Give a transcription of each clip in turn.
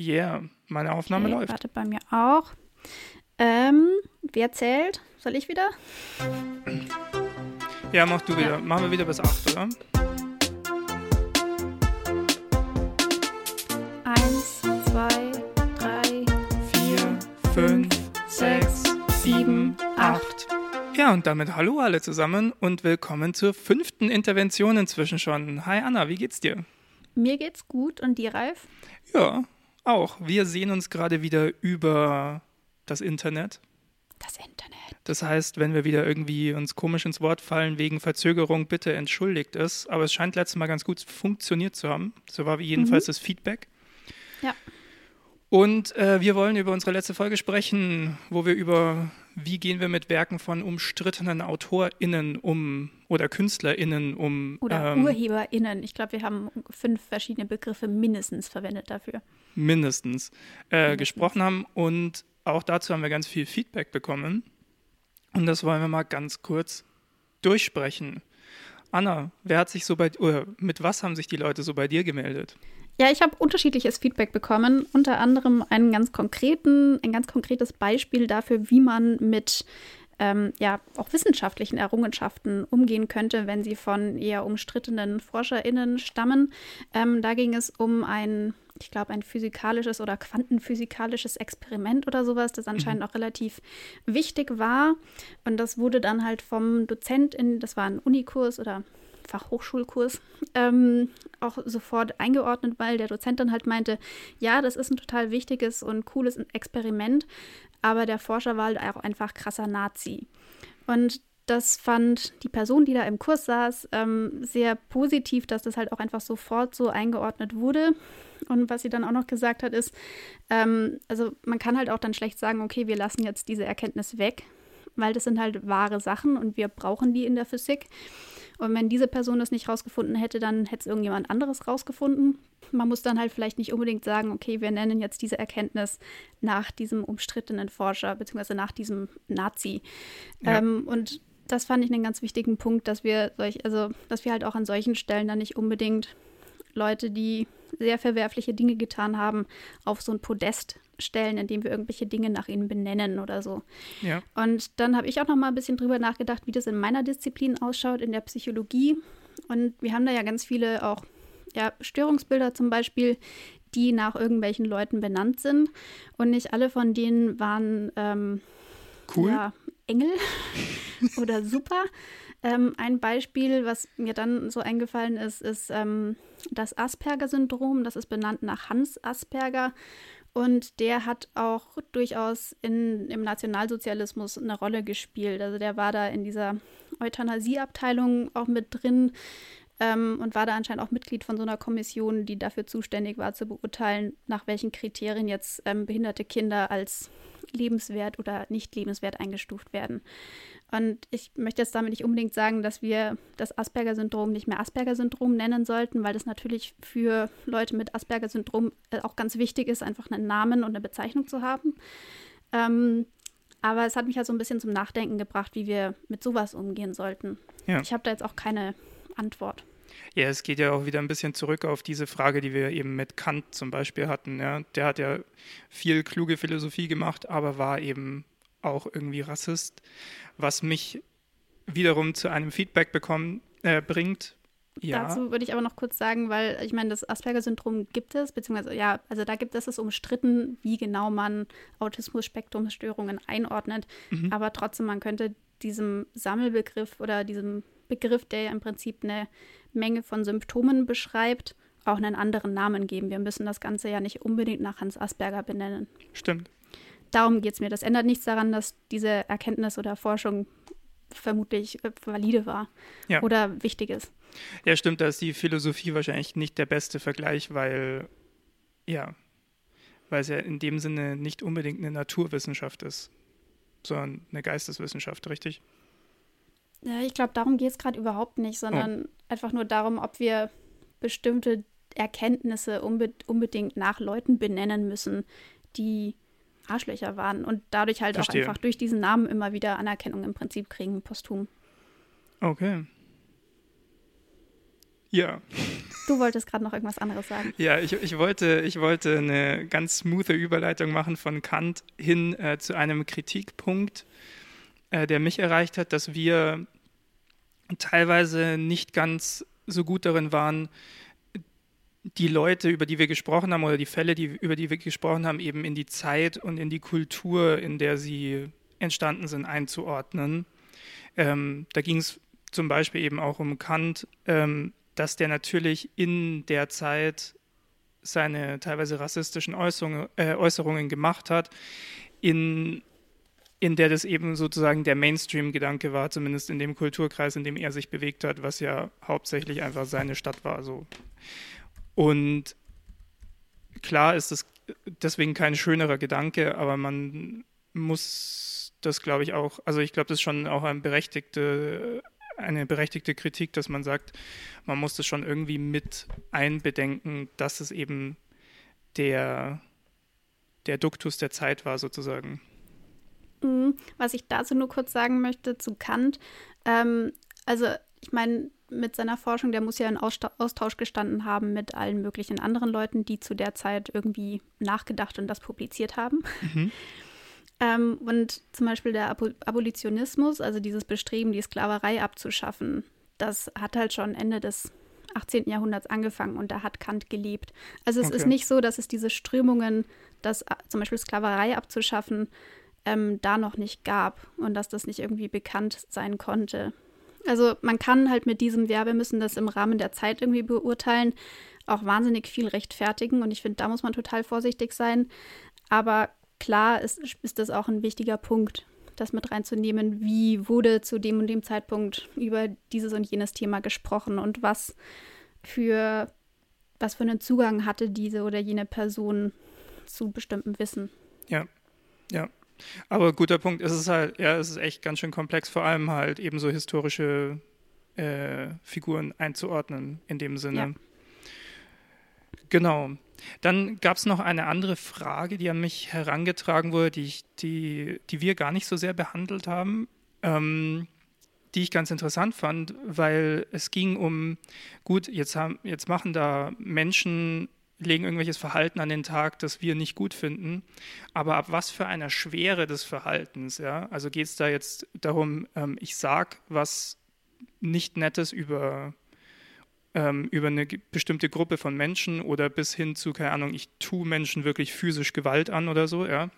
Yeah, meine Aufnahme Okay, läuft. Warte bei mir auch. Ähm, wer zählt? Soll ich wieder? Ja, mach du wieder. Ja. Machen wir wieder bis 8, oder? Eins, zwei, drei, 4, 5, 6, 7, 8. Ja, und damit hallo alle zusammen und willkommen zur fünften Intervention inzwischen schon. Hi Anna, wie geht's dir? Mir geht's gut und dir, Ralf? Ja, auch. Wir sehen uns gerade wieder über das Internet. Das Internet. Das heißt, wenn wir wieder irgendwie uns komisch ins Wort fallen wegen Verzögerung, bitte entschuldigt es. Aber es scheint letztes Mal ganz gut funktioniert zu haben. So war wie jedenfalls das Feedback. Ja. Und äh, wir wollen über unsere letzte Folge sprechen, wo wir über, wie gehen wir mit Werken von umstrittenen AutorInnen um oder KünstlerInnen um. Oder ähm, UrheberInnen. Ich glaube, wir haben fünf verschiedene Begriffe mindestens verwendet dafür. mindestens, äh, gesprochen haben. Und auch dazu haben wir ganz viel Feedback bekommen. Und das wollen wir mal ganz kurz durchsprechen. Anna, wer hat sich so bei oder mit was haben sich die Leute so bei dir gemeldet? Ja, ich habe unterschiedliches Feedback bekommen, unter anderem einen ganz konkreten, ein ganz konkretes Beispiel dafür, wie man mit ähm, ja auch wissenschaftlichen Errungenschaften umgehen könnte, wenn sie von eher umstrittenen ForscherInnen stammen. Ähm, da ging es um ein, ich glaube, ein physikalisches oder quantenphysikalisches Experiment oder sowas, das anscheinend auch relativ wichtig war. Und das wurde dann halt vom Dozent in, das war ein Unikurs oder Fachhochschulkurs, ähm, auch sofort eingeordnet, weil der Dozent dann halt meinte, ja, das ist ein total wichtiges und cooles Experiment, aber der Forscher war halt auch einfach krasser Nazi. Und das fand die Person, die da im Kurs saß, ähm, sehr positiv, dass das halt auch einfach sofort so eingeordnet wurde. Und was sie dann auch noch gesagt hat, ist, ähm, also man kann halt auch dann schlecht sagen, okay, wir lassen jetzt diese Erkenntnis weg, weil das sind halt wahre Sachen und wir brauchen die in der Physik. Und wenn diese Person das nicht rausgefunden hätte, dann hätte es irgendjemand anderes rausgefunden. Man muss dann halt vielleicht nicht unbedingt sagen, okay, wir nennen jetzt diese Erkenntnis nach diesem umstrittenen Forscher, beziehungsweise nach diesem Nazi. Ja. Ähm, und das fand ich einen ganz wichtigen Punkt, dass wir solch, also dass wir halt auch an solchen Stellen dann nicht unbedingt Leute, die sehr verwerfliche Dinge getan haben, auf so ein Podest stellen, indem wir irgendwelche Dinge nach ihnen benennen oder so. Ja. Und dann habe ich auch noch mal ein bisschen drüber nachgedacht, wie das in meiner Disziplin ausschaut, in der Psychologie. Und wir haben da ja ganz viele auch ja, Störungsbilder zum Beispiel, die nach irgendwelchen Leuten benannt sind. Und nicht alle von denen waren ähm, Cool. ja, Engel oder super. Ähm, ein Beispiel, was mir dann so eingefallen ist, ist ähm, das Asperger-Syndrom. Das ist benannt nach Hans Asperger. Und der hat auch durchaus in, im Nationalsozialismus eine Rolle gespielt. Also der war da in dieser Euthanasieabteilung auch mit drin ähm, und war da anscheinend auch Mitglied von so einer Kommission, die dafür zuständig war, zu beurteilen, nach welchen Kriterien jetzt ähm, behinderte Kinder als lebenswert oder nicht lebenswert eingestuft werden. Und ich möchte jetzt damit nicht unbedingt sagen, dass wir das Asperger-Syndrom nicht mehr Asperger-Syndrom nennen sollten, weil das natürlich für Leute mit Asperger-Syndrom äh, auch ganz wichtig ist, einfach einen Namen und eine Bezeichnung zu haben. Ähm, aber es hat mich halt so ein bisschen zum Nachdenken gebracht, wie wir mit sowas umgehen sollten. Ja. Ich habe da jetzt auch keine Antwort. Ja, es geht ja auch wieder ein bisschen zurück auf diese Frage, die wir eben mit Kant zum Beispiel hatten. Ja. Der hat ja viel kluge Philosophie gemacht, aber war eben auch irgendwie Rassist, was mich wiederum zu einem Feedback bekommen, äh, bringt. Ja, Dazu würde ich aber noch kurz sagen, weil ich meine, das Asperger-Syndrom gibt es, beziehungsweise ja, also da gibt es es umstritten, wie genau man Autismus-Spektrumsstörungen einordnet. Mhm. Aber trotzdem, man könnte diesem Sammelbegriff oder diesem Begriff, der ja im Prinzip eine Menge von Symptomen beschreibt, auch einen anderen Namen geben. Wir müssen das Ganze ja nicht unbedingt nach Hans Asperger benennen. stimmt. Darum geht es mir. Das ändert nichts daran, dass diese Erkenntnis oder Forschung vermutlich äh, valide war Ja. oder wichtig ist. Ja, stimmt, da ist die Philosophie wahrscheinlich nicht der beste Vergleich, weil, ja, weil es ja in dem Sinne nicht unbedingt eine Naturwissenschaft ist, sondern eine Geisteswissenschaft, richtig? Ja, ich glaube, darum geht es gerade überhaupt nicht, sondern einfach nur darum, ob wir bestimmte Erkenntnisse unbe unbedingt nach Leuten benennen müssen, die Arschlöcher waren und dadurch halt Verstehe. auch einfach durch diesen Namen immer wieder Anerkennung im Prinzip kriegen, posthum. Okay. Ja, Du wolltest gerade noch irgendwas anderes sagen. Ja, ich, ich, wollte, ich wollte eine ganz smoothe Überleitung machen von Kant hin äh, zu einem Kritikpunkt, äh, der mich erreicht hat, dass wir teilweise nicht ganz so gut darin waren, die Leute, über die wir gesprochen haben, oder die Fälle, die, über die wir gesprochen haben, eben in die Zeit und in die Kultur, in der sie entstanden sind, einzuordnen. Ähm, da ging es zum Beispiel eben auch um Kant, ähm, dass der natürlich in der Zeit seine teilweise rassistischen Äußerungen, äh, Äußerungen gemacht hat, in, in der das eben sozusagen der Mainstream-Gedanke war, zumindest in dem Kulturkreis, in dem er sich bewegt hat, was ja hauptsächlich einfach seine Stadt war. So. Und klar ist es deswegen kein schönerer Gedanke, aber man muss das, glaube ich, auch, also ich glaube, das ist schon auch eine berechtigte, eine berechtigte Kritik, dass man sagt, man muss das schon irgendwie mit einbedenken, dass es eben der, der Duktus der Zeit war, sozusagen. Mhm. Was ich dazu nur kurz sagen möchte zu Kant, ähm, also ich meine, mit seiner Forschung, der muss ja in Austausch gestanden haben mit allen möglichen anderen Leuten, die zu der Zeit irgendwie nachgedacht und das publiziert haben. Mhm. ähm, und zum Beispiel der Abo Abolitionismus, also dieses Bestreben, die Sklaverei abzuschaffen, das hat halt schon Ende des 18. Jahrhunderts angefangen und da hat Kant gelebt. Also es okay. ist nicht so, dass es diese Strömungen, das äh, zum Beispiel Sklaverei abzuschaffen, ähm, da noch nicht gab und dass das nicht irgendwie bekannt sein konnte. Also man kann halt mit diesem, wir müssen das im Rahmen der Zeit irgendwie beurteilen, auch wahnsinnig viel rechtfertigen. Und ich finde, da muss man total vorsichtig sein. Aber klar ist, ist das auch ein wichtiger Punkt, das mit reinzunehmen. Wie wurde zu dem und dem Zeitpunkt über dieses und jenes Thema gesprochen und was für, was für einen Zugang hatte diese oder jene Person zu bestimmtem Wissen. Ja, ja. Aber guter Punkt, es ist halt, ja, es ist echt ganz schön komplex, vor allem halt eben so historische äh, Figuren einzuordnen in dem Sinne. Ja. Genau. Dann gab es noch eine andere Frage, die an mich herangetragen wurde, die, ich, die, die wir gar nicht so sehr behandelt haben, ähm, die ich ganz interessant fand, weil es ging um, gut, jetzt, haben, jetzt machen da Menschen legen irgendwelches Verhalten an den Tag, das wir nicht gut finden. Aber ab was für einer Schwere des Verhaltens, ja? Also geht es da jetzt darum, ähm, ich sage was nicht Nettes über, ähm, über eine bestimmte Gruppe von Menschen oder bis hin zu, keine Ahnung, ich tue Menschen wirklich physisch Gewalt an oder so, ja?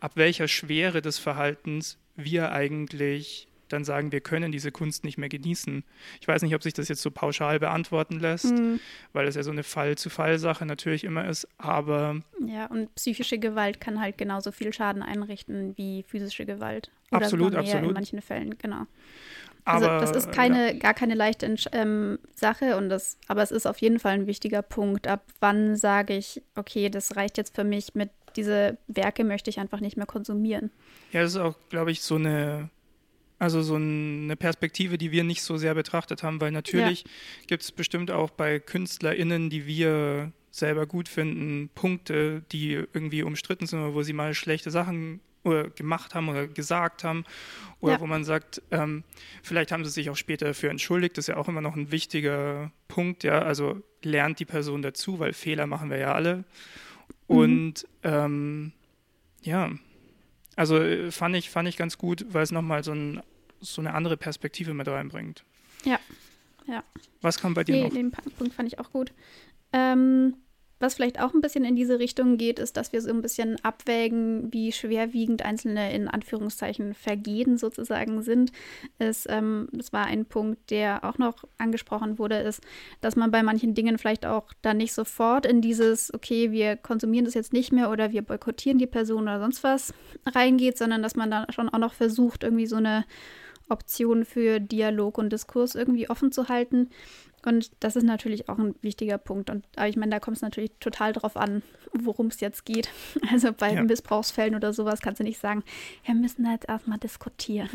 Ab welcher Schwere des Verhaltens wir eigentlich dann sagen, wir können diese Kunst nicht mehr genießen. Ich weiß nicht, ob sich das jetzt so pauschal beantworten lässt, mhm. weil es ja so eine Fall-zu-Fall-Sache natürlich immer ist, aber. Ja, und psychische Gewalt kann halt genauso viel Schaden einrichten wie physische Gewalt. Oder absolut, absolut. In manchen Fällen, genau. Also aber, das ist keine, ja. gar keine leichte ähm, Sache und das, aber es ist auf jeden Fall ein wichtiger Punkt. Ab wann sage ich, okay, das reicht jetzt für mich mit diese Werke möchte ich einfach nicht mehr konsumieren. Ja, das ist auch, glaube ich, so eine also so eine Perspektive, die wir nicht so sehr betrachtet haben, weil natürlich ja. gibt es bestimmt auch bei KünstlerInnen, die wir selber gut finden, Punkte, die irgendwie umstritten sind oder wo sie mal schlechte Sachen oder gemacht haben oder gesagt haben oder ja. wo man sagt, ähm, vielleicht haben sie sich auch später dafür entschuldigt, das ist ja auch immer noch ein wichtiger Punkt, ja, also lernt die Person dazu, weil Fehler machen wir ja alle mhm. und ähm, ja, also äh, fand ich, fand ich ganz gut, weil es nochmal so ein so eine andere Perspektive mit reinbringt. Ja, ja. Was kam bei dir nee, noch? Den Punkt fand ich auch gut. Ähm, was vielleicht auch ein bisschen in diese Richtung geht, ist, dass wir so ein bisschen abwägen, wie schwerwiegend einzelne in Anführungszeichen Vergehen sozusagen sind. Es, ähm, das war ein Punkt, der auch noch angesprochen wurde, ist, dass man bei manchen Dingen vielleicht auch dann nicht sofort in dieses, okay, wir konsumieren das jetzt nicht mehr oder wir boykottieren die Person oder sonst was reingeht, sondern dass man da schon auch noch versucht, irgendwie so eine Option für Dialog und Diskurs irgendwie offen zu halten. Und das ist natürlich auch ein wichtiger Punkt. Und aber ich meine, da kommt es natürlich total drauf an, worum es jetzt geht. Also bei ja. Missbrauchsfällen oder sowas kannst du nicht sagen, wir müssen jetzt erstmal diskutieren.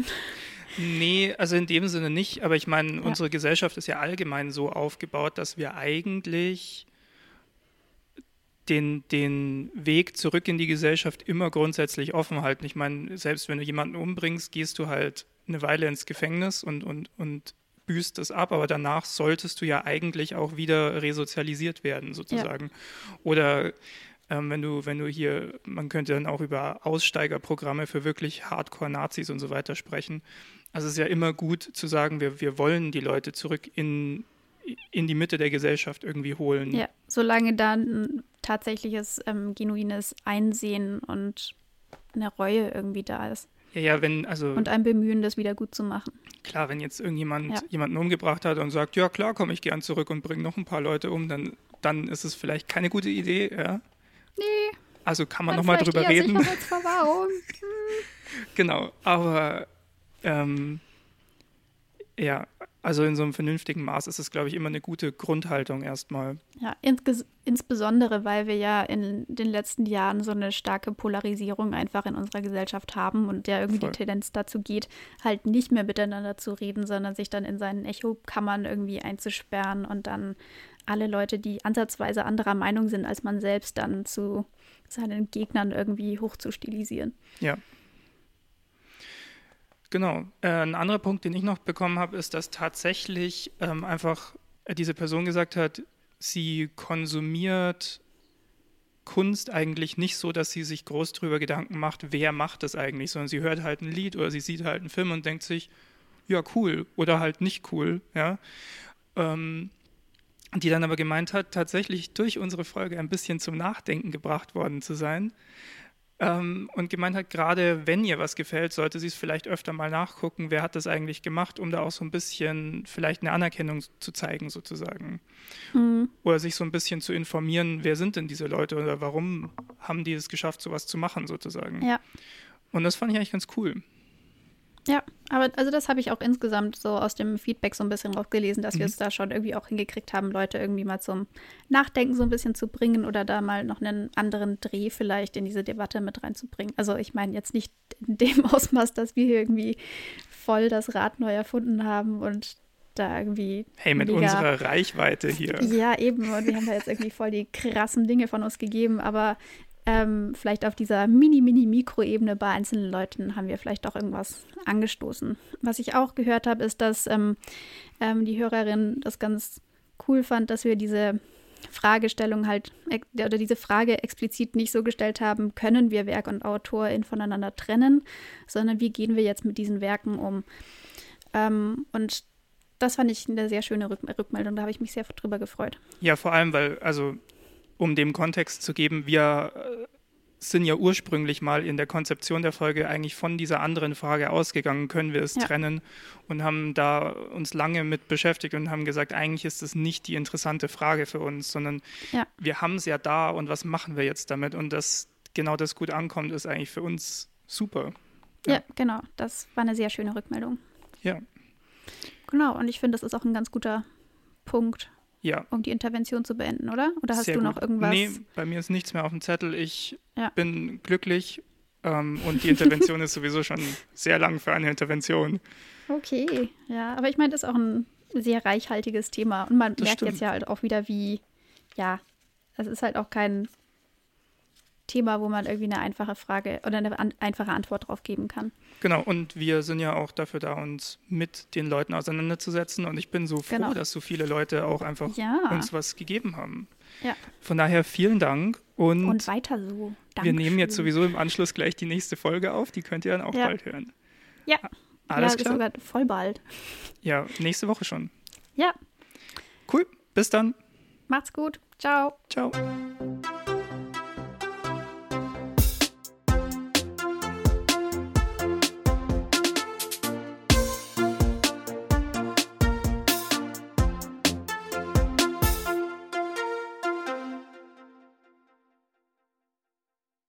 Nee, also in dem Sinne nicht. Aber ich meine, ja. unsere Gesellschaft ist ja allgemein so aufgebaut, dass wir eigentlich den, den Weg zurück in die Gesellschaft immer grundsätzlich offen halten. Ich meine, selbst wenn du jemanden umbringst, gehst du halt eine Weile ins Gefängnis und, und, und büßt es ab, aber danach solltest du ja eigentlich auch wieder resozialisiert werden, sozusagen. Ja. Oder ähm, wenn du, wenn du hier, man könnte dann auch über Aussteigerprogramme für wirklich Hardcore-Nazis und so weiter sprechen. Also es ist ja immer gut zu sagen, wir, wir wollen die Leute zurück in, in die Mitte der Gesellschaft irgendwie holen. Ja, solange da ein tatsächliches, ähm, genuines Einsehen und eine Reue irgendwie da ist. Ja, ja, wenn, also. Und ein Bemühen, das wieder gut zu machen. Klar, wenn jetzt irgendjemand ja. jemanden umgebracht hat und sagt, ja klar, komme ich gern zurück und bringe noch ein paar Leute um, dann, dann ist es vielleicht keine gute Idee, ja. Nee. Also kann man nochmal drüber reden. Hm. genau, aber ähm, ja, also in so einem vernünftigen Maß ist es, glaube ich, immer eine gute Grundhaltung erstmal. Ja, ins insbesondere, weil wir ja in den letzten Jahren so eine starke Polarisierung einfach in unserer Gesellschaft haben und der irgendwie Voll. die Tendenz dazu geht, halt nicht mehr miteinander zu reden, sondern sich dann in seinen Echokammern irgendwie einzusperren und dann alle Leute, die ansatzweise anderer Meinung sind als man selbst, dann zu seinen Gegnern irgendwie hochzustilisieren. Ja, Genau. Äh, ein anderer Punkt, den ich noch bekommen habe, ist, dass tatsächlich ähm, einfach diese Person gesagt hat, sie konsumiert Kunst eigentlich nicht so, dass sie sich groß drüber Gedanken macht, wer macht das eigentlich, sondern sie hört halt ein Lied oder sie sieht halt einen Film und denkt sich, ja, cool oder halt nicht cool, ja. Ähm, die dann aber gemeint hat, tatsächlich durch unsere Folge ein bisschen zum Nachdenken gebracht worden zu sein ähm, und gemeint hat, gerade wenn ihr was gefällt, sollte sie es vielleicht öfter mal nachgucken, wer hat das eigentlich gemacht, um da auch so ein bisschen vielleicht eine Anerkennung zu zeigen, sozusagen. Mhm. Oder sich so ein bisschen zu informieren, wer sind denn diese Leute oder warum haben die es geschafft, sowas zu machen, sozusagen. Ja. Und das fand ich eigentlich ganz cool. Ja, aber also das habe ich auch insgesamt so aus dem Feedback so ein bisschen rausgelesen, dass mhm. wir es da schon irgendwie auch hingekriegt haben, Leute irgendwie mal zum Nachdenken so ein bisschen zu bringen oder da mal noch einen anderen Dreh vielleicht in diese Debatte mit reinzubringen. Also ich meine jetzt nicht in dem Ausmaß, dass wir hier irgendwie voll das Rad neu erfunden haben und da irgendwie. Hey, mit mega, unserer Reichweite hier. Ja, eben. Und wir haben da jetzt irgendwie voll die krassen Dinge von uns gegeben. Aber ähm, vielleicht auf dieser Mini-Mini-Mikro-Ebene bei einzelnen Leuten haben wir vielleicht auch irgendwas angestoßen. Was ich auch gehört habe, ist, dass ähm, ähm, die Hörerin das ganz cool fand, dass wir diese Fragestellung halt oder diese Frage explizit nicht so gestellt haben, können wir Werk und Autorin voneinander trennen, sondern wie gehen wir jetzt mit diesen Werken um? Ähm, und das fand ich eine sehr schöne Rück Rückmeldung, da habe ich mich sehr drüber gefreut. Ja, vor allem, weil, also um dem Kontext zu geben, wir äh, sind ja ursprünglich mal in der Konzeption der Folge eigentlich von dieser anderen Frage ausgegangen, können wir es ja. trennen und haben da uns lange mit beschäftigt und haben gesagt, eigentlich ist es nicht die interessante Frage für uns, sondern ja. wir haben es ja da und was machen wir jetzt damit und dass genau das gut ankommt, ist eigentlich für uns super. Ja, ja genau, das war eine sehr schöne Rückmeldung. Ja. Genau, und ich finde, das ist auch ein ganz guter Punkt, ja. um die Intervention zu beenden, oder? Oder hast Sehr du noch gut. irgendwas? Nee, bei mir ist nichts mehr auf dem Zettel. Ich ja. bin glücklich ähm, und die Intervention ist sowieso schon sehr lang für eine Intervention. Okay, ja, aber ich meine, das ist auch ein sehr reichhaltiges Thema und man das merkt stimmt. jetzt ja halt auch wieder, wie, ja, es ist halt auch kein Thema, wo man irgendwie eine einfache Frage oder eine an, einfache Antwort drauf geben kann. Genau, und wir sind ja auch dafür da, uns mit den Leuten auseinanderzusetzen. Und ich bin so froh, genau. dass so viele Leute auch einfach ja. uns was gegeben haben. Ja. Von daher vielen Dank. Und, und weiter so. Dankeschön. Wir nehmen jetzt sowieso im Anschluss gleich die nächste Folge auf. Die könnt ihr dann auch ja. bald hören. Ja. Alles ja, klar. voll bald. Ja, nächste Woche schon. Ja. Cool. Bis dann. Macht's gut. Ciao. Ciao.